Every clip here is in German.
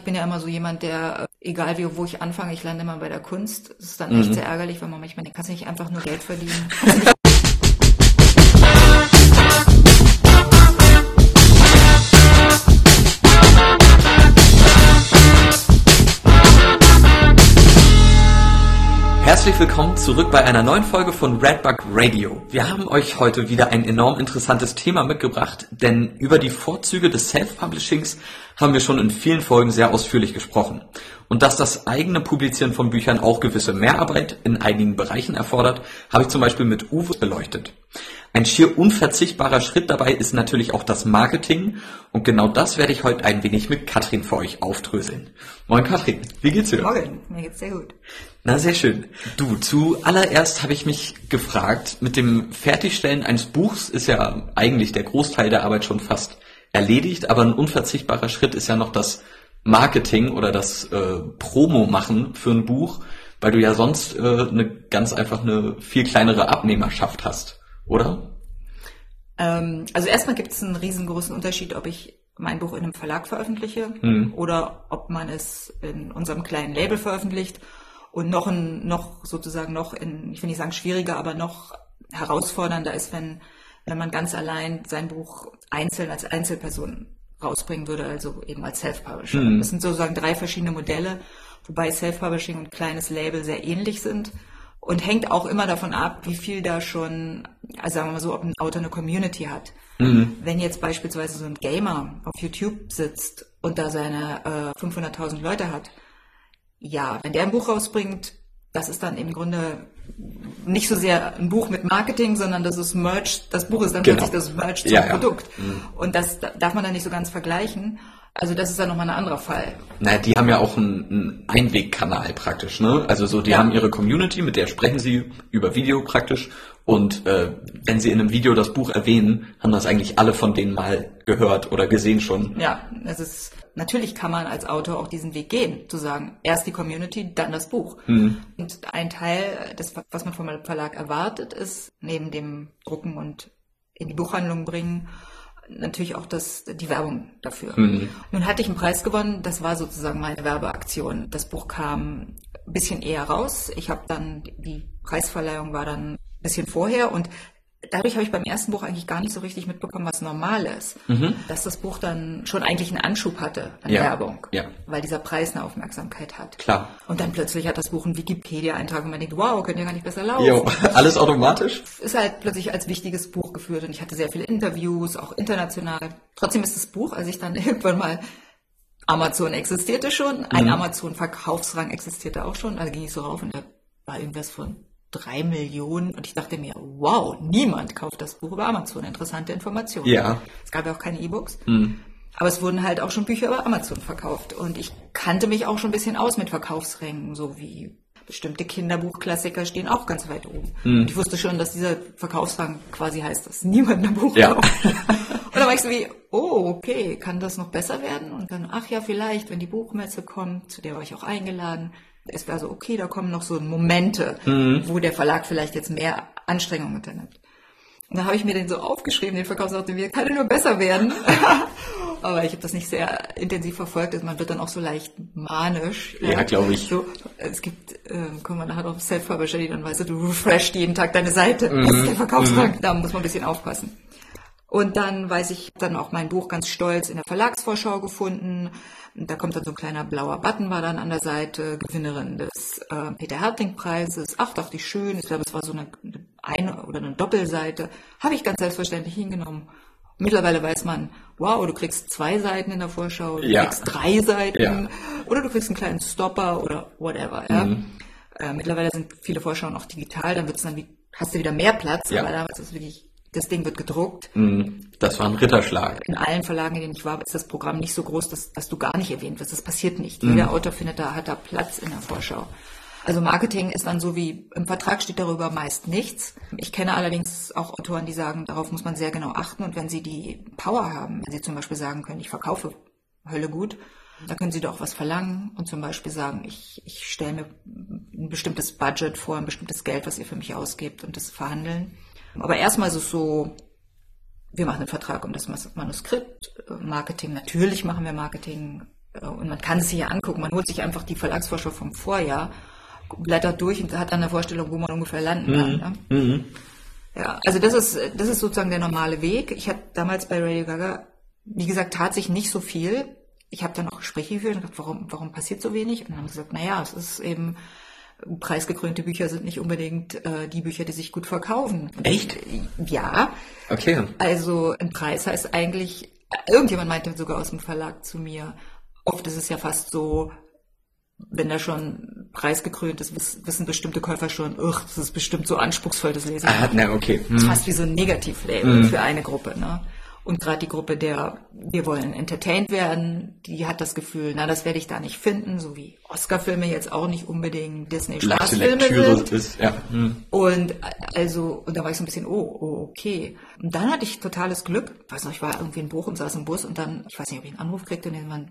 ich bin ja immer so jemand, der, äh, egal wie, wo ich anfange, ich lande immer bei der Kunst. Das ist dann mhm. echt sehr ärgerlich, wenn man manchmal denkt, kannst du nicht einfach nur Geld verdienen. Herzlich willkommen zurück bei einer neuen Folge von Redbug Radio. Wir haben euch heute wieder ein enorm interessantes Thema mitgebracht, denn über die Vorzüge des Self-Publishings haben wir schon in vielen Folgen sehr ausführlich gesprochen. Und dass das eigene Publizieren von Büchern auch gewisse Mehrarbeit in einigen Bereichen erfordert, habe ich zum Beispiel mit Uwe beleuchtet. Ein schier unverzichtbarer Schritt dabei ist natürlich auch das Marketing und genau das werde ich heute ein wenig mit Katrin für euch aufdröseln. Moin Katrin, wie geht's dir? Morgen, mir geht's sehr gut. Na, sehr schön. Du, zuallererst habe ich mich gefragt, mit dem Fertigstellen eines Buchs ist ja eigentlich der Großteil der Arbeit schon fast erledigt, aber ein unverzichtbarer Schritt ist ja noch das Marketing oder das äh, Promo machen für ein Buch, weil du ja sonst äh, eine ganz einfach eine viel kleinere Abnehmerschaft hast oder? Ähm, also erstmal gibt es einen riesengroßen Unterschied, ob ich mein Buch in einem Verlag veröffentliche hm. oder ob man es in unserem kleinen Label veröffentlicht und noch ein, noch sozusagen noch in, ich will nicht sagen schwieriger, aber noch herausfordernder ist, wenn, wenn man ganz allein sein Buch einzeln als Einzelperson rausbringen würde, also eben als Self-Publisher. Hm. Das sind sozusagen drei verschiedene Modelle, wobei Self-Publishing und kleines Label sehr ähnlich sind und hängt auch immer davon ab, wie viel da schon, also sagen wir mal so, ob ein Autor eine Community hat. Mhm. Wenn jetzt beispielsweise so ein Gamer auf YouTube sitzt und da seine äh, 500.000 Leute hat, ja, wenn der ein Buch rausbringt, das ist dann im Grunde nicht so sehr ein Buch mit Marketing, sondern das ist Merch, das Buch ist dann genau. plötzlich das Merch zum ja, Produkt. Ja. Mhm. Und das darf man dann nicht so ganz vergleichen. Also das ist dann nochmal ein anderer Fall. Naja, die haben ja auch einen, einen Einwegkanal praktisch, ne? Also so, die ja. haben ihre Community, mit der sprechen sie über Video praktisch. Und äh, wenn sie in einem Video das Buch erwähnen, haben das eigentlich alle von denen mal gehört oder gesehen schon. Ja, es ist natürlich kann man als Autor auch diesen Weg gehen, zu sagen, erst die Community, dann das Buch. Mhm. Und ein Teil, des, was man vom Verlag erwartet, ist neben dem Drucken und in die Buchhandlung bringen natürlich auch das, die Werbung dafür. Mhm. Nun hatte ich einen Preis gewonnen, das war sozusagen meine Werbeaktion. Das Buch kam ein bisschen eher raus. Ich habe dann, die Preisverleihung war dann ein bisschen vorher und dadurch habe ich beim ersten Buch eigentlich gar nicht so richtig mitbekommen, was normal ist. Mhm. Dass das Buch dann schon eigentlich einen Anschub hatte an ja. Werbung, ja. weil dieser Preis eine Aufmerksamkeit hat. Klar. Und dann plötzlich hat das Buch einen Wikipedia-Eintrag und man denkt, wow, könnte ja gar nicht besser laufen. Jo, alles automatisch? Ist halt plötzlich als wichtiges Buch geführt und ich hatte sehr viele Interviews, auch international. Trotzdem ist das Buch, als ich dann irgendwann mal Amazon existierte schon, ein mhm. Amazon-Verkaufsrang existierte auch schon, also ging ich so rauf und da war irgendwas von drei Millionen und ich dachte mir, wow, niemand kauft das Buch über Amazon. Interessante Informationen. Ja. Es gab ja auch keine E-Books. Mhm. Aber es wurden halt auch schon Bücher über Amazon verkauft. Und ich kannte mich auch schon ein bisschen aus mit Verkaufsrängen, so wie bestimmte Kinderbuchklassiker stehen auch ganz weit oben. Mhm. Und ich wusste schon, dass dieser Verkaufsrang quasi heißt, dass niemand ein Buch ja. kauft. und dann war ich so wie, oh, okay, kann das noch besser werden? Und dann, ach ja, vielleicht, wenn die Buchmesse kommt, zu der war ich auch eingeladen, es war so, okay, da kommen noch so Momente, mhm. wo der Verlag vielleicht jetzt mehr Anstrengungen unternimmt. Und dann habe ich mir den so aufgeschrieben, den Verkaufsautor, wie kann er nur besser werden? Aber ich habe das nicht sehr intensiv verfolgt. Also man wird dann auch so leicht manisch. Ja, ja glaube ich. So, es gibt, äh, kommen wir nachher auf Self-Publisher, die dann weißt du, du refreshst jeden Tag deine Seite. Mhm. Das ist der Verkaufstag. Mhm. Da muss man ein bisschen aufpassen. Und dann weiß ich, dann auch mein Buch ganz stolz in der Verlagsvorschau gefunden. Da kommt dann so ein kleiner blauer Button war dann an der Seite, Gewinnerin des äh, Peter Herting Preises. Ach, dachte ich schön. Ich glaube, es war so eine, eine oder eine Doppelseite. Habe ich ganz selbstverständlich hingenommen. Mittlerweile weiß man, wow, du kriegst zwei Seiten in der Vorschau, du ja. kriegst drei Seiten ja. oder du kriegst einen kleinen Stopper oder whatever. Ja? Mhm. Äh, mittlerweile sind viele Vorschauen auch digital, dann wird's dann wie, hast du wieder mehr Platz, ja. aber damals ist es wirklich das Ding wird gedruckt. Mhm. Das war ein Ritterschlag. In allen Verlagen, in denen ich war, ist das Programm nicht so groß, dass, dass du gar nicht erwähnt wirst. Das passiert nicht. Mhm. Jeder Autor findet da, hat da Platz in der Vorschau. Also Marketing ist dann so wie, im Vertrag steht darüber meist nichts. Ich kenne allerdings auch Autoren, die sagen, darauf muss man sehr genau achten. Und wenn sie die Power haben, wenn sie zum Beispiel sagen können, ich verkaufe Hölle gut, da können Sie doch was verlangen und zum Beispiel sagen, ich, ich stelle mir ein bestimmtes Budget vor, ein bestimmtes Geld, was ihr für mich ausgebt und das verhandeln. Aber erstmal ist es so, wir machen einen Vertrag um das Manuskript, Marketing, natürlich machen wir Marketing, äh, und man kann es sich ja angucken, man holt sich einfach die Verlagsvorschau vom Vorjahr, blättert durch und hat dann eine Vorstellung, wo man ungefähr landen kann. Mhm. Ne? Mhm. Ja, also das ist, das ist sozusagen der normale Weg. Ich hatte damals bei Radio Gaga, wie gesagt, tat sich nicht so viel. Ich habe dann auch Gespräche geführt und gedacht, warum, warum passiert so wenig? Und dann haben sie gesagt, naja, es ist eben, preisgekrönte Bücher sind nicht unbedingt äh, die Bücher, die sich gut verkaufen. Echt? Ja. Okay. Also ein Preis heißt eigentlich, irgendjemand meinte sogar aus dem Verlag zu mir, oft ist es ja fast so, wenn da schon preisgekrönt ist, wissen bestimmte Käufer schon, das ist bestimmt so anspruchsvoll, das Lesen. Ah, na, okay. Hm. Das ist fast wie so ein Negativlabel hm. für eine Gruppe. Ne? Und gerade die Gruppe der, wir wollen entertained werden, die hat das Gefühl, na, das werde ich da nicht finden, so wie Oscar-Filme jetzt auch nicht unbedingt Disney-Staatsfilme sind. Ist, ja. Hm. Und also, und da war ich so ein bisschen, oh, oh, okay. Und dann hatte ich totales Glück. Ich weiß noch, ich war irgendwie in Bochum, saß im Bus und dann, ich weiß nicht, ob ich einen Anruf kriegte,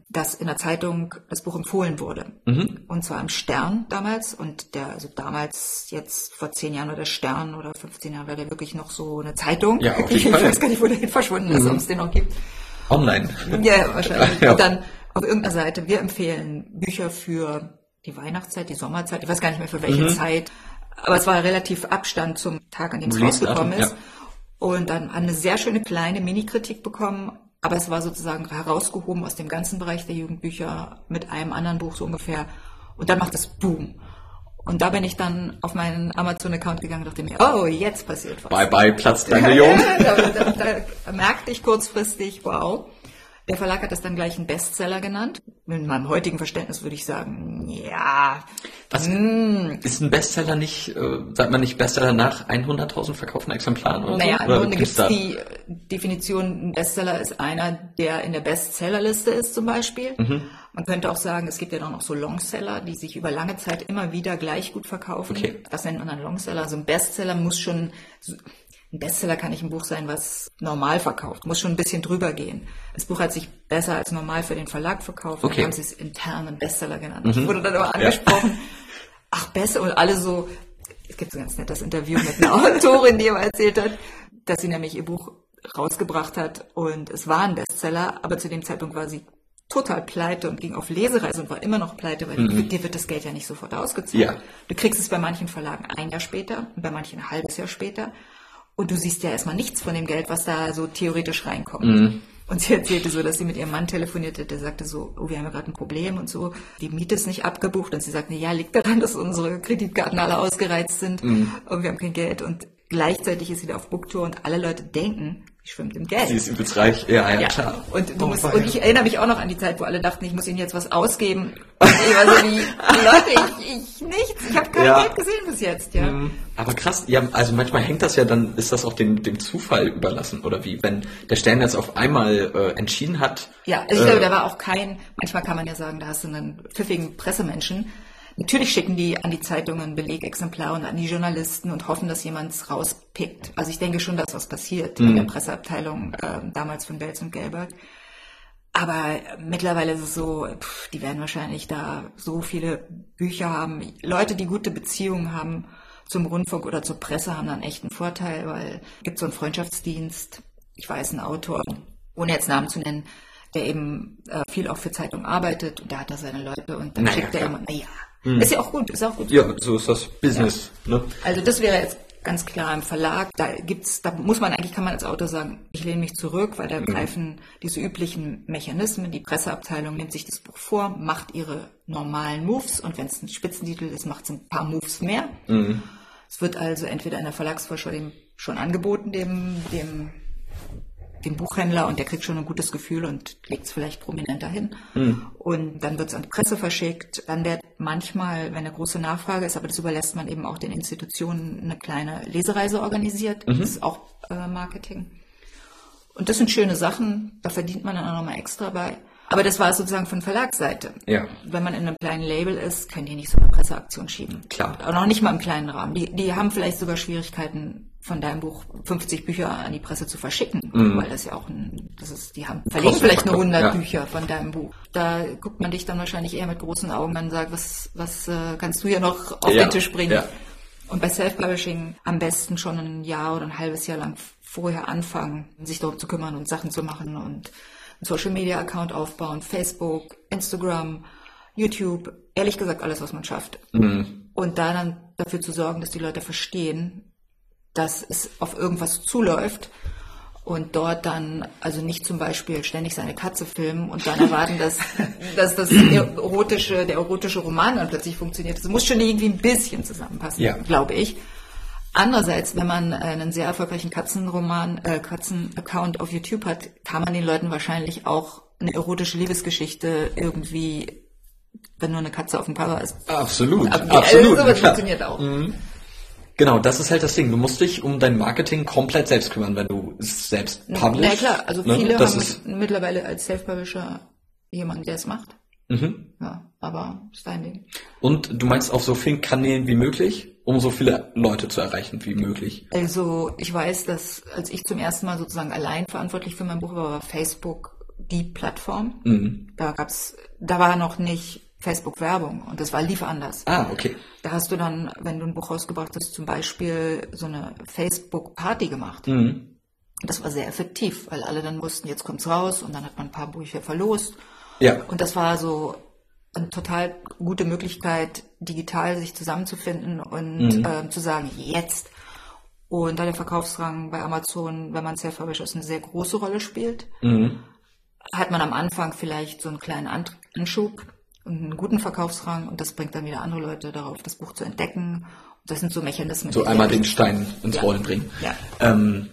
dass in der Zeitung das Buch empfohlen wurde. Mhm. Und zwar im Stern damals. Und der, also damals, jetzt vor zehn Jahren war der Stern oder 15 Jahren war der wirklich noch so eine Zeitung. Ja, auf jeden ich Fall. weiß gar nicht, wo der hin verschwunden ist, mhm. ob es den noch gibt. Online. Ja, wahrscheinlich. Ja. Und dann auf irgendeiner Seite, wir empfehlen Bücher für die Weihnachtszeit, die Sommerzeit, ich weiß gar nicht mehr für welche mhm. Zeit. Aber es war relativ Abstand zum Tag, an dem es rausgekommen ist. Ja und dann eine sehr schöne kleine Mini-Kritik bekommen. Aber es war sozusagen herausgehoben aus dem ganzen Bereich der Jugendbücher mit einem anderen Buch so ungefähr. Und dann macht es Boom. Und da bin ich dann auf meinen Amazon-Account gegangen und dachte mir, oh, jetzt passiert was. Bye bye, Platz dein Million. da, da, da merkte ich kurzfristig, wow. Der Verlag hat das dann gleich einen Bestseller genannt. In meinem heutigen Verständnis würde ich sagen, ja. Was mh. Hm. ist ein Bestseller nicht, äh, sagt man nicht Bestseller nach 100.000 verkauften Exemplaren oder naja, so? Im Grunde gibt es die Definition, ein Bestseller ist einer, der in der Bestsellerliste ist zum Beispiel. Mhm. Man könnte auch sagen, es gibt ja dann noch so Longseller, die sich über lange Zeit immer wieder gleich gut verkaufen. Okay. Das nennt man dann Longseller. Also ein Bestseller muss schon ein Bestseller kann nicht ein Buch sein, was normal verkauft, muss schon ein bisschen drüber gehen. Das Buch hat sich besser als normal für den Verlag verkauft, okay. dann haben sie es internen Bestseller genannt. Mhm. Ich wurde dann aber angesprochen, ja. ach besser, und alle so, es gibt so ein ganz nettes Interview mit einer Autorin, die immer erzählt hat, dass sie nämlich ihr Buch rausgebracht hat und es war ein Bestseller, aber zu dem Zeitpunkt war sie total pleite und ging auf Lesereise und war immer noch pleite, weil mhm. dir wird das Geld ja nicht sofort ausgezahlt. Ja. Du kriegst es bei manchen Verlagen ein Jahr später und bei manchen ein halbes Jahr später. Und du siehst ja erstmal nichts von dem Geld, was da so theoretisch reinkommt. Mhm. Und sie erzählte so, dass sie mit ihrem Mann telefonierte, der sagte so, oh, wir haben ja gerade ein Problem und so, die Miete ist nicht abgebucht. Und sie sagte, ja, liegt daran, dass unsere Kreditkarten alle ausgereizt sind mhm. und wir haben kein Geld. Und gleichzeitig ist sie da auf Booktour und alle Leute denken, sie schwimmt im Geld. Sie ist übelst reich, ja, ja, ja. klar. Und, du musst, und ich erinnere mich auch noch an die Zeit, wo alle dachten, ich muss ihnen jetzt was ausgeben. Und ich war so die Leute, ich, ich nichts, ich habe kein ja. Geld gesehen bis jetzt, ja. Mhm. Aber krass, ja, also manchmal hängt das ja dann, ist das auch dem, dem Zufall überlassen, oder wie? Wenn der Stern jetzt auf einmal äh, entschieden hat. Ja, also ich äh, glaube, da war auch kein, manchmal kann man ja sagen, da hast du einen pfiffigen Pressemenschen, Natürlich schicken die an die Zeitungen Belegexemplare und an die Journalisten und hoffen, dass jemand es rauspickt. Also ich denke schon, dass was passiert mhm. in der Presseabteilung äh, damals von Belz und Gelbert. Aber mittlerweile ist es so, pff, die werden wahrscheinlich da so viele Bücher haben. Leute, die gute Beziehungen haben zum Rundfunk oder zur Presse, haben dann echt einen Vorteil, weil es gibt so einen Freundschaftsdienst. Ich weiß, ein Autor, ohne jetzt Namen zu nennen, der eben äh, viel auch für Zeitung arbeitet und da hat er seine Leute und dann naja, schickt er immer, naja, Mhm. Ist ja auch gut, ist auch gut. Ja, so ist das Business. Ja. Ne? Also das wäre jetzt ganz klar im Verlag. Da gibt's, da muss man eigentlich, kann man als Autor sagen, ich lehne mich zurück, weil da mhm. greifen diese üblichen Mechanismen. Die Presseabteilung nimmt sich das Buch vor, macht ihre normalen Moves und wenn es ein Spitzentitel ist, macht es ein paar Moves mehr. Mhm. Es wird also entweder in der Verlagsvorschau dem schon angeboten, dem, dem dem Buchhändler und der kriegt schon ein gutes Gefühl und legt es vielleicht prominenter hin. Mhm. Und dann wird es an die Presse verschickt. Dann wird manchmal, wenn eine große Nachfrage ist, aber das überlässt man eben auch den Institutionen, eine kleine Lesereise organisiert. Mhm. Das ist auch äh, Marketing. Und das sind schöne Sachen, da verdient man dann auch nochmal extra bei. Aber das war sozusagen von Verlagsseite. Ja. Wenn man in einem kleinen Label ist, können die nicht so eine Presseaktion schieben. Klar. Auch noch nicht mal im kleinen Rahmen. Die, die haben vielleicht sogar Schwierigkeiten, von deinem Buch 50 Bücher an die Presse zu verschicken, mhm. weil das ja auch ein, das ist, die haben verlegen vielleicht nur 100 ja. Bücher von deinem Buch. Da guckt man dich dann wahrscheinlich eher mit großen Augen an und sagt, was, was äh, kannst du hier noch auf ja. den Tisch bringen? Ja. Und bei Self-Publishing am besten schon ein Jahr oder ein halbes Jahr lang vorher anfangen, sich darum zu kümmern und Sachen zu machen und einen Social Media Account aufbauen, Facebook, Instagram, YouTube, ehrlich gesagt alles, was man schafft. Mhm. Und da dann dafür zu sorgen, dass die Leute verstehen, dass es auf irgendwas zuläuft und dort dann also nicht zum Beispiel ständig seine Katze filmen und dann erwarten, dass, dass das erotische, der erotische Roman dann plötzlich funktioniert. Es muss schon irgendwie ein bisschen zusammenpassen, ja. glaube ich. Andererseits, wenn man einen sehr erfolgreichen Katzenroman, äh, Katzen-Account auf YouTube hat, kann man den Leuten wahrscheinlich auch eine erotische Liebesgeschichte irgendwie, wenn nur eine Katze auf dem Cover ist. Absolut, ab, absolut. Also, sowas funktioniert auch. Mhm. Genau, das ist halt das Ding. Du musst dich um dein Marketing komplett selbst kümmern, wenn du es selbst publish. Ja klar, also ne? viele das haben mittlerweile als Self-Publisher jemanden, der es macht. Mhm. Ja, aber ist dein Ding. Und du meinst auf so vielen Kanälen wie möglich, um so viele Leute zu erreichen wie möglich? Also ich weiß, dass als ich zum ersten Mal sozusagen allein verantwortlich für mein Buch war, war Facebook die Plattform. Mhm. Da gab's, da war noch nicht Facebook Werbung und das war lief anders. Ah, okay. Da hast du dann, wenn du ein Buch rausgebracht hast, zum Beispiel so eine Facebook Party gemacht. Mhm. Das war sehr effektiv, weil alle dann wussten, jetzt kommt's raus und dann hat man ein paar Bücher verlost ja. Und das war so eine total gute Möglichkeit, digital sich zusammenzufinden und mhm. äh, zu sagen, jetzt. Und da der Verkaufsrang bei Amazon, wenn man self-published ist, eine sehr große Rolle spielt, mhm. hat man am Anfang vielleicht so einen kleinen Anschub und einen guten Verkaufsrang und das bringt dann wieder andere Leute darauf, das Buch zu entdecken. Und das sind so Mechanismen. So einmal den Stein ins ja. Rollen bringen. Ja. Ähm,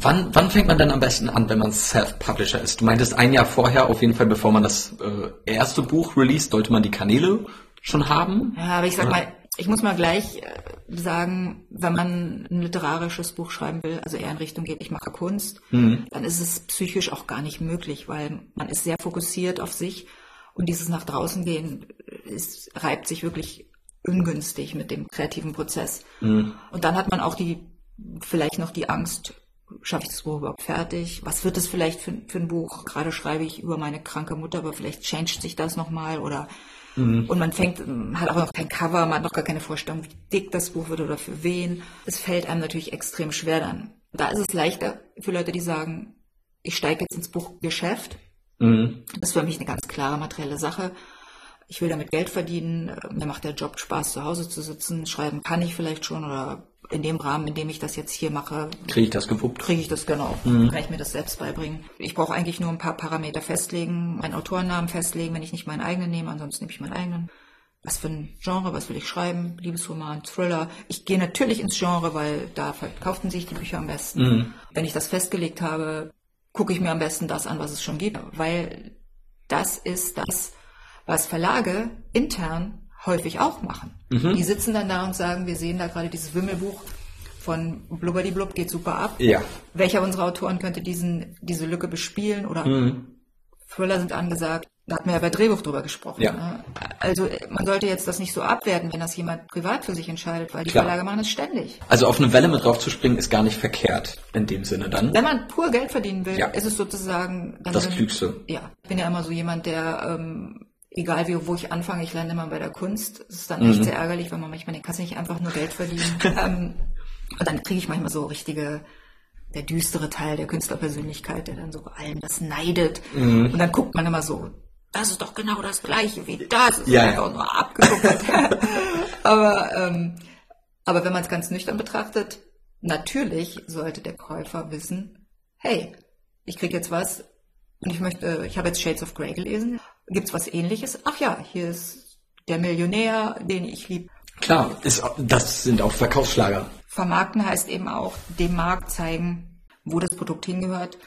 Wann, wann fängt man denn am besten an, wenn man Self-Publisher ist? Du meintest ein Jahr vorher, auf jeden Fall, bevor man das äh, erste Buch release, sollte man die Kanäle schon haben? Ja, aber ich sag mal, ich muss mal gleich äh, sagen, wenn man ein literarisches Buch schreiben will, also eher in Richtung geht, ich mache Kunst, mhm. dann ist es psychisch auch gar nicht möglich, weil man ist sehr fokussiert auf sich und dieses nach draußen gehen ist, reibt sich wirklich ungünstig mit dem kreativen Prozess. Mhm. Und dann hat man auch die, vielleicht noch die Angst, schaffe ich das Buch überhaupt fertig? Was wird es vielleicht für, für ein Buch? Gerade schreibe ich über meine kranke Mutter, aber vielleicht changed sich das nochmal oder mhm. und man fängt, hat auch noch kein Cover, man hat noch gar keine Vorstellung, wie dick das Buch wird oder für wen. Es fällt einem natürlich extrem schwer dann. Da ist es leichter für Leute, die sagen, ich steige jetzt ins Buchgeschäft. Mhm. Das ist für mich eine ganz klare materielle Sache. Ich will damit Geld verdienen. Mir macht der Job Spaß, zu Hause zu sitzen. Schreiben kann ich vielleicht schon oder in dem Rahmen, in dem ich das jetzt hier mache, kriege ich das gewuppt. Kriege ich das genau. Mhm. Kann ich mir das selbst beibringen. Ich brauche eigentlich nur ein paar Parameter festlegen, meinen Autorennamen festlegen, wenn ich nicht meinen eigenen nehme, ansonsten nehme ich meinen eigenen. Was für ein Genre, was will ich schreiben? Liebesroman, Thriller. Ich gehe natürlich ins Genre, weil da verkauften sich die Bücher am besten. Mhm. Wenn ich das festgelegt habe, gucke ich mir am besten das an, was es schon gibt, weil das ist das, was Verlage intern häufig auch machen. Mhm. Die sitzen dann da und sagen, wir sehen da gerade dieses Wimmelbuch von Blubberdi Blub geht super ab. Ja. Welcher unserer Autoren könnte diesen, diese Lücke bespielen oder mhm. Thriller sind angesagt. Da hatten wir ja bei Drehbuch drüber gesprochen. Ja. Ne? Also man sollte jetzt das nicht so abwerten, wenn das jemand privat für sich entscheidet, weil die Klar. Verlage machen es ständig. Also auf eine Welle mit drauf zu springen ist gar nicht verkehrt in dem Sinne dann. Wenn man pur Geld verdienen will, ja. ist es sozusagen das Klügste. Ja, ich bin ja immer so jemand, der ähm, egal wie, wo ich anfange, ich lande immer bei der Kunst. Es ist dann echt mhm. sehr ärgerlich, wenn man manchmal den kannst nicht einfach nur Geld verdienen. ähm, und dann kriege ich manchmal so richtige, der düstere Teil der Künstlerpersönlichkeit, der dann so allem das neidet. Mhm. Und dann guckt man immer so, das ist doch genau das gleiche wie das. ist ja, einfach ja. nur abgeguckt. aber, ähm, aber wenn man es ganz nüchtern betrachtet, natürlich sollte der Käufer wissen, hey, ich krieg jetzt was und ich möchte, ich habe jetzt Shades of Grey gelesen Gibt's was ähnliches? Ach ja, hier ist der Millionär, den ich lieb. Klar, ist, das sind auch Verkaufsschlager. Vermarkten heißt eben auch dem Markt zeigen, wo das Produkt hingehört.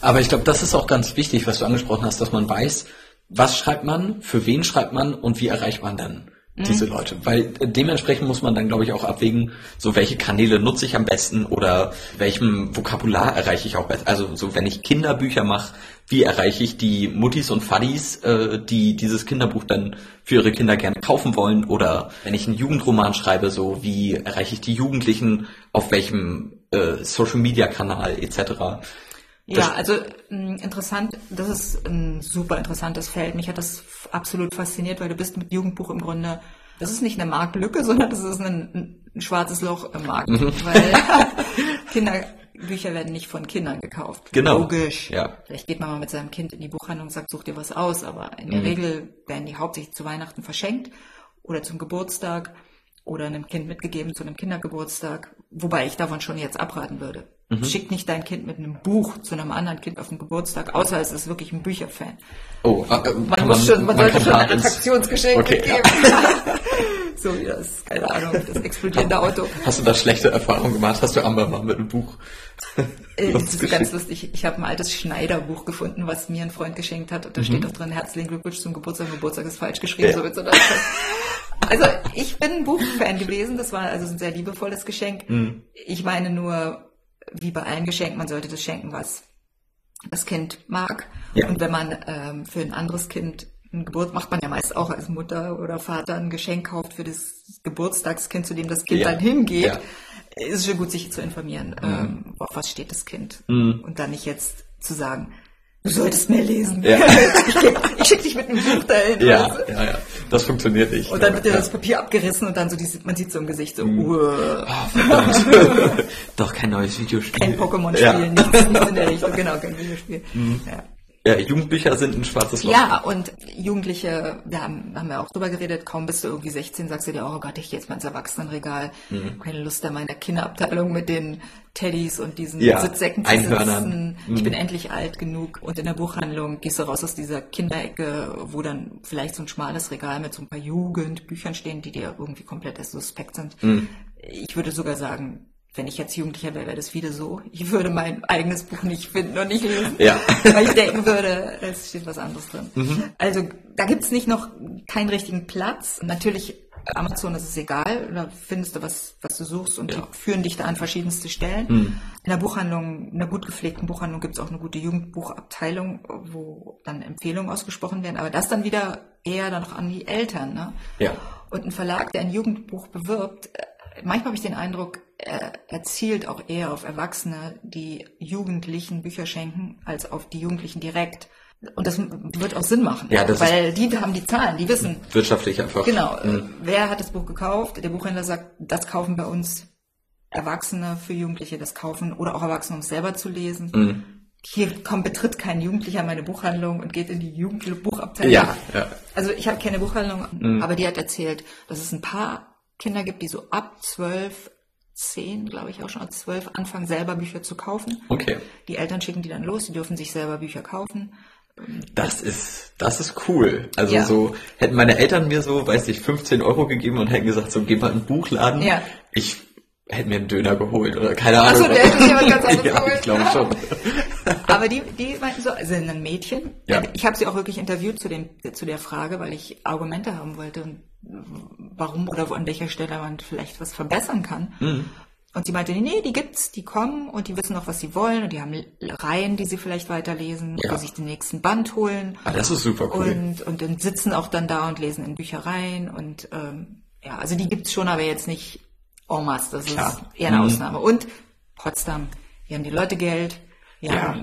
Aber ich glaube, das ist auch ganz wichtig, was du angesprochen hast, dass man weiß, was schreibt man, für wen schreibt man und wie erreicht man dann diese mhm. Leute. Weil äh, dementsprechend muss man dann, glaube ich, auch abwägen, so welche Kanäle nutze ich am besten oder welchem Vokabular erreiche ich auch besser. Also so wenn ich Kinderbücher mache, wie erreiche ich die Muttis und Fadis, äh, die dieses Kinderbuch dann für ihre Kinder gerne kaufen wollen? Oder wenn ich einen Jugendroman schreibe, so wie erreiche ich die Jugendlichen, auf welchem äh, Social-Media-Kanal etc. Ja, also mm, interessant, das ist ein super interessantes Feld. Mich hat das absolut fasziniert, weil du bist mit Jugendbuch im Grunde, das ist nicht eine Marktlücke, sondern das ist ein, ein schwarzes Loch im Markt. Mhm. Weil Kinder Bücher werden nicht von Kindern gekauft. Genau. Logisch. Ja. Vielleicht geht man mal mit seinem Kind in die Buchhandlung und sagt, such dir was aus, aber in der Regel werden die hauptsächlich zu Weihnachten verschenkt oder zum Geburtstag oder einem Kind mitgegeben zu einem Kindergeburtstag, wobei ich davon schon jetzt abraten würde. Schick nicht dein Kind mit einem Buch zu einem anderen Kind auf den Geburtstag, außer es ist wirklich ein Bücherfan. Oh, äh, äh, Man muss schon, man, sollte kann schon ein Attraktionsgeschenk Okay, ja. mitgeben. so wie das, keine Ahnung, das explodierende Auto. Hast du da schlechte Erfahrungen gemacht? Hast du Amber mal mit einem Buch? Äh, Das ist ganz lustig. Ich habe ein altes Schneiderbuch gefunden, was mir ein Freund geschenkt hat. Und da steht auch drin, herzlichen Glückwunsch zum Geburtstag. Geburtstag ist falsch geschrieben. Ja. So so also ich bin ein Buchfan gewesen. Das war also ein sehr liebevolles Geschenk. Ich meine nur, wie bei allen Geschenken, man sollte das schenken, was das Kind mag. Ja. Und wenn man ähm, für ein anderes Kind ein Geburt macht man ja meist auch als Mutter oder Vater ein Geschenk kauft für das Geburtstagskind, zu dem das Kind Ja. dann hingeht, Ja. ist es schon gut, sich zu informieren, ähm, auf was steht das Kind. Mhm. Und dann nicht jetzt zu sagen, du solltest mehr lesen. Ja. ich schicke dich mit einem Buch dahin. Ja, ja, ja. Das funktioniert nicht. Und dann wird dir ja. das Papier abgerissen und dann so diese, man sieht so im Gesicht so, Mhm. uh, Doch kein neues Videospiel. kein Pokémon-Spiel, Ja. Mhm. nichts, nichts in der Richtung, genau, kein Videospiel. Ja. Ja, Jugendbücher sind ein schwarzes Loch. Ja, und Jugendliche, da haben, haben wir auch drüber geredet, kaum bist du irgendwie 16, sagst du dir, oh Gott, ich gehe jetzt mal ins Erwachsenenregal. Mhm. Keine Lust an meiner Kinderabteilung mit den Teddys und diesen Ja, Sitzsäcken zu sitzen. Mhm. Ich bin endlich alt genug. Und in der Buchhandlung gehst du raus aus dieser Kinderecke, wo dann vielleicht so ein schmales Regal mit so ein paar Jugendbüchern stehen, die dir irgendwie komplett suspekt sind. Mhm. Ich würde sogar sagen, wenn ich jetzt Jugendlicher wäre, wäre das wieder so. Ich würde mein eigenes Buch nicht finden und nicht lesen. Ja. Weil ich denken würde, es steht was anderes drin. Mhm. Also da gibt's nicht noch keinen richtigen Platz. Natürlich, Amazon ist es egal, da findest du was, was du suchst und Ja. die führen dich da an verschiedenste Stellen. In der Buchhandlung, in einer gut gepflegten Buchhandlung gibt's auch eine gute Jugendbuchabteilung, wo dann Empfehlungen ausgesprochen werden. Aber das dann wieder eher dann noch an die Eltern. Ne? Ja. Und ein Verlag, der ein Jugendbuch bewirbt, äh, manchmal habe ich den Eindruck, er, er zielt auch eher auf Erwachsene, die Jugendlichen Bücher schenken, als auf die Jugendlichen direkt. Und das wird auch Sinn machen, Ja, weil die haben die Zahlen, die wissen, Wirtschaftlich einfach. genau, äh, wer hat das Buch gekauft. Der Buchhändler sagt, das kaufen bei uns Erwachsene für Jugendliche, das kaufen oder auch Erwachsene, um es selber zu lesen. Mhm. Hier kommt, betritt kein Jugendlicher meine Buchhandlung und geht in die Jugendbuchabteilung. Ja, ja. Also ich habe keine Buchhandlung, aber die hat erzählt, dass es ein paar Kinder gibt, die so ab zwölf, zehn, glaube ich auch schon, ab zwölf anfangen, selber Bücher zu kaufen. Okay. Die Eltern schicken die dann los, die dürfen sich selber Bücher kaufen. Das ist, das ist cool. Also Ja. so, hätten meine Eltern mir so, weiß ich, 15 Euro gegeben und hätten gesagt, so, geh mal in den Buchladen. Ja. Ich hätte mir einen Döner geholt oder keine Ahnung. der hätte sich aber ganz anders ja, geholt. ich glaube schon. Aber die, die meinten so, also ein Mädchen. Ja. Ich habe sie auch wirklich interviewt zu, dem, zu der Frage, weil ich Argumente haben wollte, und warum oder wo, an welcher Stelle man vielleicht was verbessern kann. Mhm. Und sie meinte, nee, nee, die gibt's, die kommen und die wissen auch, was sie wollen und die haben Reihen, die sie vielleicht weiterlesen, Ja. wo sich den nächsten Band holen. Ah, das ist super cool. Und, und dann sitzen auch dann da und lesen in Büchereien und ähm, ja, also die gibt's schon, aber jetzt nicht en masse, das Klar. ist eher eine Mhm. Ausnahme. Und Potsdam, hier haben die Leute Geld, ja, Ja.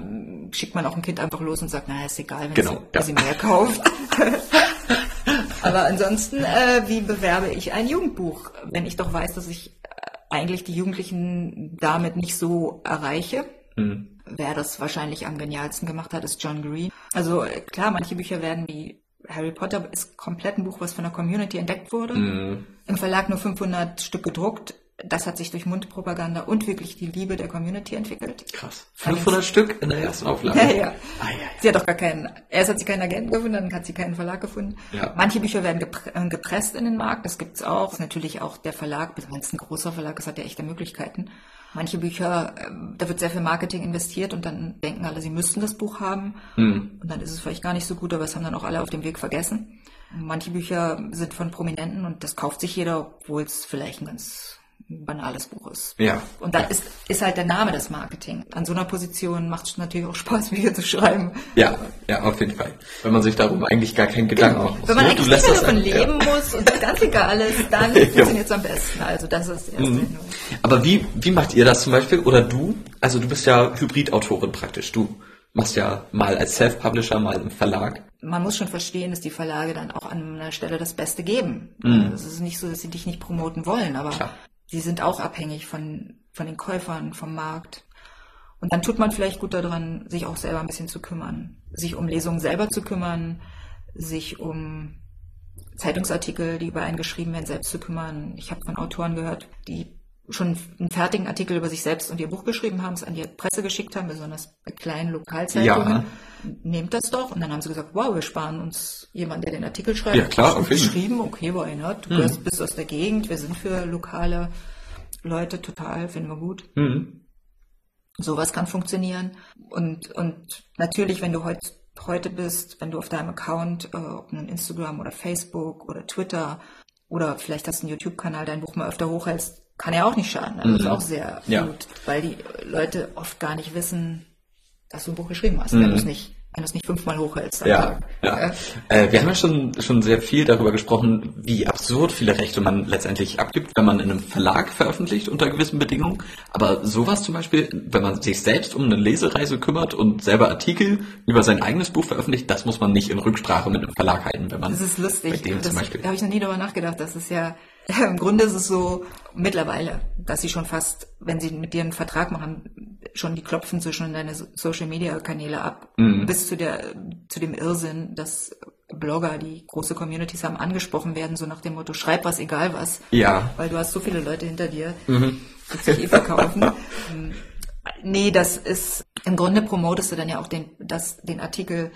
schickt man auch ein Kind einfach los und sagt, naja, ist egal, wenn Genau, sie, ja. wenn sie mehr kauft. aber ansonsten, äh, wie bewerbe ich ein Jugendbuch, wenn ich doch weiß, dass ich äh, eigentlich die Jugendlichen damit nicht so erreiche? Mhm. Wer das wahrscheinlich am genialsten gemacht hat, ist John Green. Also äh, klar, manche Bücher werden wie Harry Potter ist komplett ein Buch, was von der Community entdeckt wurde. Mhm. Im Verlag nur 500 Stück gedruckt. Das hat sich durch Mundpropaganda und wirklich die Liebe der Community entwickelt. Krass. 500 Stück in der ersten Auflage. Ja, ja. Ah, ja, ja. Sie hat doch gar keinen, erst hat sie keinen Agenten gefunden, dann hat sie keinen Verlag gefunden. Ja. Manche Bücher werden äh, gepresst in den Markt, das gibt's auch. Das ist natürlich auch der Verlag, wenn es ein großer Verlag ist, hat er echte Möglichkeiten. Manche Bücher, ähm, da wird sehr viel Marketing investiert und dann denken alle, sie müssten das Buch haben. Mhm. Und dann ist es vielleicht gar nicht so gut, aber es haben dann auch alle auf dem Weg vergessen. Manche Bücher sind von Prominenten und das kauft sich jeder, obwohl es vielleicht ein ganz banales Buch ist. Ja. Und dann ist, ist halt der Name des Marketing. An so einer Position macht es natürlich auch Spaß, Bücher zu schreiben. Ja, ja, auf jeden Fall. Wenn man sich darum eigentlich gar keinen Gedanken machen muss. Wenn man ne? eigentlich nicht das davon ein- ja. leben muss und ganz egal ist, dann funktioniert es am besten. Also das ist die erste Mhm. Aber wie, wie macht ihr das zum Beispiel? Oder du? Also du bist ja Hybridautorin praktisch. Du machst ja mal als Self-Publisher, mal im Verlag. Man muss schon verstehen, dass die Verlage dann auch an einer Stelle das Beste geben. Es ist nicht so, dass sie dich nicht promoten wollen, aber Klar. Sie sind auch abhängig von, von den Käufern, vom Markt. Und dann tut man vielleicht gut daran, sich auch selber ein bisschen zu kümmern, sich um Lesungen selber zu kümmern, sich um Zeitungsartikel, die über einen geschrieben werden, selbst zu kümmern. Ich habe von Autoren gehört, die schon einen fertigen Artikel über sich selbst und ihr Buch geschrieben haben, es an die Presse geschickt haben, besonders bei kleinen Lokalzeitungen. Ja. Nehmt das doch. Und dann haben sie gesagt, wow, wir sparen uns jemanden, der den Artikel schreibt. Ja, klar, okay. Geschrieben, okay, why not? Du mhm. bist aus der Gegend, wir sind für lokale Leute total, finden wir gut. Mhm. Sowas kann funktionieren. Und, und natürlich, wenn du heute, heute bist, wenn du auf deinem Account, äh, ob nun Instagram oder Facebook oder Twitter oder vielleicht hast du einen YouTube-Kanal, dein Buch mal öfter hochhältst, kann ja auch nicht schaden. Das mhm. ist auch sehr ja. gut, weil die Leute oft gar nicht wissen, dass du ein Buch geschrieben hast, mhm. wenn du es nicht wenn du es nicht fünfmal hochhältst. Ja, ja. Äh, wir haben ja schon, schon sehr viel darüber gesprochen, wie absurd viele Rechte man letztendlich abgibt, wenn man in einem Verlag veröffentlicht unter gewissen Bedingungen. Aber sowas zum Beispiel, wenn man sich selbst um eine Lesereise kümmert und selber Artikel über sein eigenes Buch veröffentlicht, das muss man nicht in Rücksprache mit einem Verlag halten, wenn man das ist lustig. Bei dem das, zum Beispiel. Da habe ich noch nie darüber nachgedacht. Das ist ja im Grunde ist es so mittlerweile, dass sie schon fast, wenn sie mit dir einen Vertrag machen, schon die klopfen zwischen deine Social Media Kanäle ab, mhm. bis zu der, zu dem Irrsinn, dass Blogger, die große Communities haben, angesprochen werden, so nach dem Motto, schreib was, egal was. Ja. Weil du hast so viele Leute hinter dir, mhm. die sich eh verkaufen. Ähm, nee, das ist, im Grunde promotest du dann ja auch den, das, den Artikel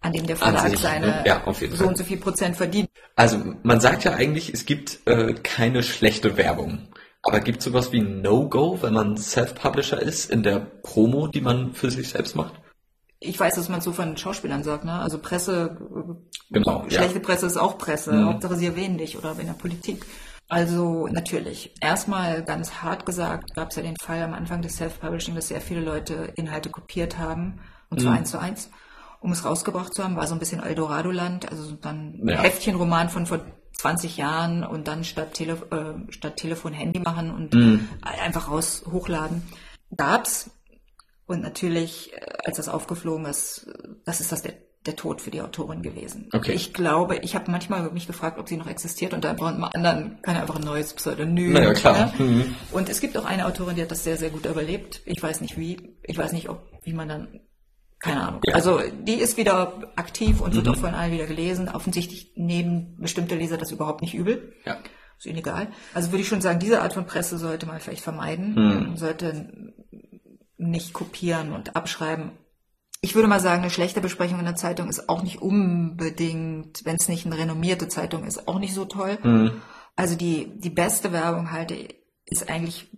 an dem der Verlag sich, seine ne? ja, so Fall. und so viel Prozent verdient. Also man sagt ja eigentlich, es gibt äh, keine schlechte Werbung. Aber gibt es sowas wie No-Go, wenn man Self-Publisher ist, in der Promo, die man für sich selbst macht? Ich weiß, dass man so von Schauspielern sagt, ne? Also Presse, genau, schlechte ja. Presse ist auch Presse, mhm. Hauptsache sie erwähnen dich oder in der Politik. Also natürlich. Erstmal ganz hart gesagt, gab es ja den Fall am Anfang des Self-Publishing, dass sehr viele Leute Inhalte kopiert haben, und zwar mhm. eins zu eins um es rausgebracht zu haben. War so ein bisschen Eldorado-Land, also dann ein ja. Heftchenroman von vor 20 Jahren und dann statt, Tele äh, statt Telefon Handy machen und mhm. einfach raus hochladen. Gab's. Und natürlich, äh, als das aufgeflogen ist, das ist das der, der Tod für die Autorin gewesen. Okay. Ich glaube, ich habe manchmal mich gefragt, ob sie noch existiert und einfach einem anderen kann einfach ein neues Pseudonym. Naja, klar. Ne? Mhm. Und es gibt auch eine Autorin, die hat das sehr, sehr gut überlebt. Ich weiß nicht wie. Ich weiß nicht, ob, wie man dann keine Ahnung. Ja. Also die ist wieder aktiv und wird mhm. auch von allen wieder gelesen. Offensichtlich nehmen bestimmte Leser das überhaupt nicht übel. Ja. Ist ihnen egal. Also würde ich schon sagen, diese Art von Presse sollte man vielleicht vermeiden. Mhm. Sollte nicht kopieren und abschreiben. Ich würde mal sagen, eine schlechte Besprechung in der Zeitung ist auch nicht unbedingt, wenn es nicht eine renommierte Zeitung ist, auch nicht so toll. Mhm. Also die, die beste Werbung halte ist eigentlich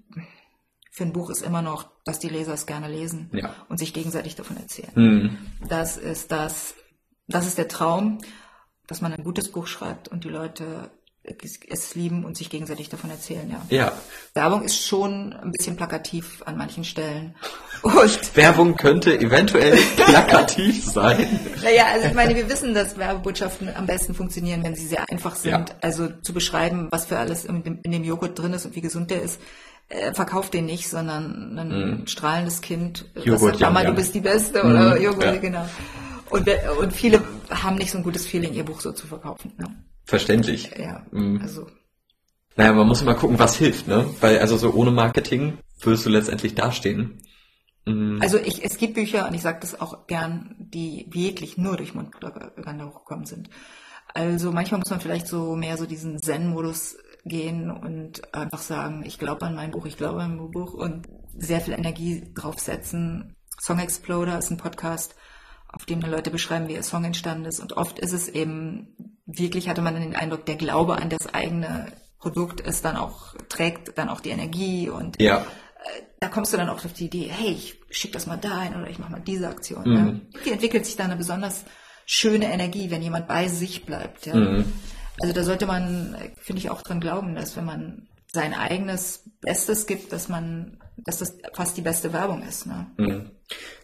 für ein Buch ist immer noch, dass die Leser es gerne lesen ja. und sich gegenseitig davon erzählen. Mhm. Das ist das, das ist der Traum, dass man ein gutes Buch schreibt und die Leute es lieben und sich gegenseitig davon erzählen, ja. Ja. Werbung ist schon ein bisschen plakativ an manchen Stellen. Und Werbung könnte eventuell plakativ sein. Naja, also ich meine, wir wissen, dass Werbebotschaften am besten funktionieren, wenn sie sehr einfach sind. Ja. Also zu beschreiben, was für alles in dem, in dem Joghurt drin ist und wie gesund der ist, äh, verkauft den nicht, sondern ein mm. strahlendes Kind, Joghurt, sagt, Mama, du bist die Beste oder Joghurt, ja. genau. Und, und viele haben nicht so ein gutes Feeling, ihr Buch so zu verkaufen. Ne? Verständlich. Ja, mm. also. Naja, man muss immer gucken, was hilft, ne? Weil also so ohne Marketing würdest du letztendlich dastehen. Mhm. Also ich, es gibt Bücher, und ich sage das auch gern, die wirklich nur durch Mundpropaganda hochgekommen sind. Also manchmal muss man vielleicht so mehr so diesen Zen-Modus gehen und einfach sagen, ich glaube an mein Buch, ich glaube an mein Buch und sehr viel Energie draufsetzen. Song Exploder ist ein Podcast, auf dem Leute beschreiben, wie ihr Song entstanden ist. Und oft ist es eben, wirklich hatte man den Eindruck, der Glaube an das eigene Produkt ist dann auch, trägt dann auch die Energie und ja. Äh, da kommst du dann auch auf die Idee, hey, ich schicke das mal dahin oder ich mache mal diese Aktion. Mhm. Ja. Die entwickelt sich da eine besonders schöne Energie, wenn jemand bei sich bleibt. Ja. Mhm. Also da sollte man, finde ich, auch dran glauben, dass wenn man sein eigenes Bestes gibt, dass man, dass das fast die beste Werbung ist. Ne? Mhm.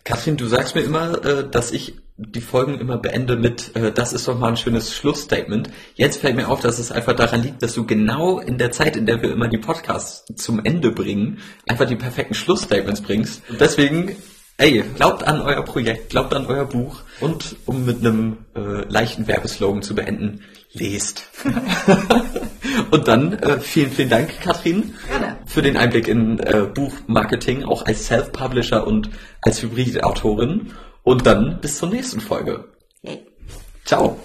Katrin, du sagst mir immer, äh, dass ich die Folgen immer beende mit, äh, das ist doch mal ein schönes Schlussstatement. Jetzt fällt mir auf, dass es einfach daran liegt, dass du genau in der Zeit, in der wir immer die Podcasts zum Ende bringen, einfach die perfekten Schlussstatements bringst. Deswegen Ey, glaubt an euer Projekt, glaubt an euer Buch und um mit einem äh, leichten Werbeslogan zu beenden, lest. und dann äh, vielen, vielen Dank, Katrin, Gerne. für den Einblick in äh, Buchmarketing, auch als Self-Publisher und als Hybrid-Autorin. Und dann bis zur nächsten Folge. Yay. Ciao.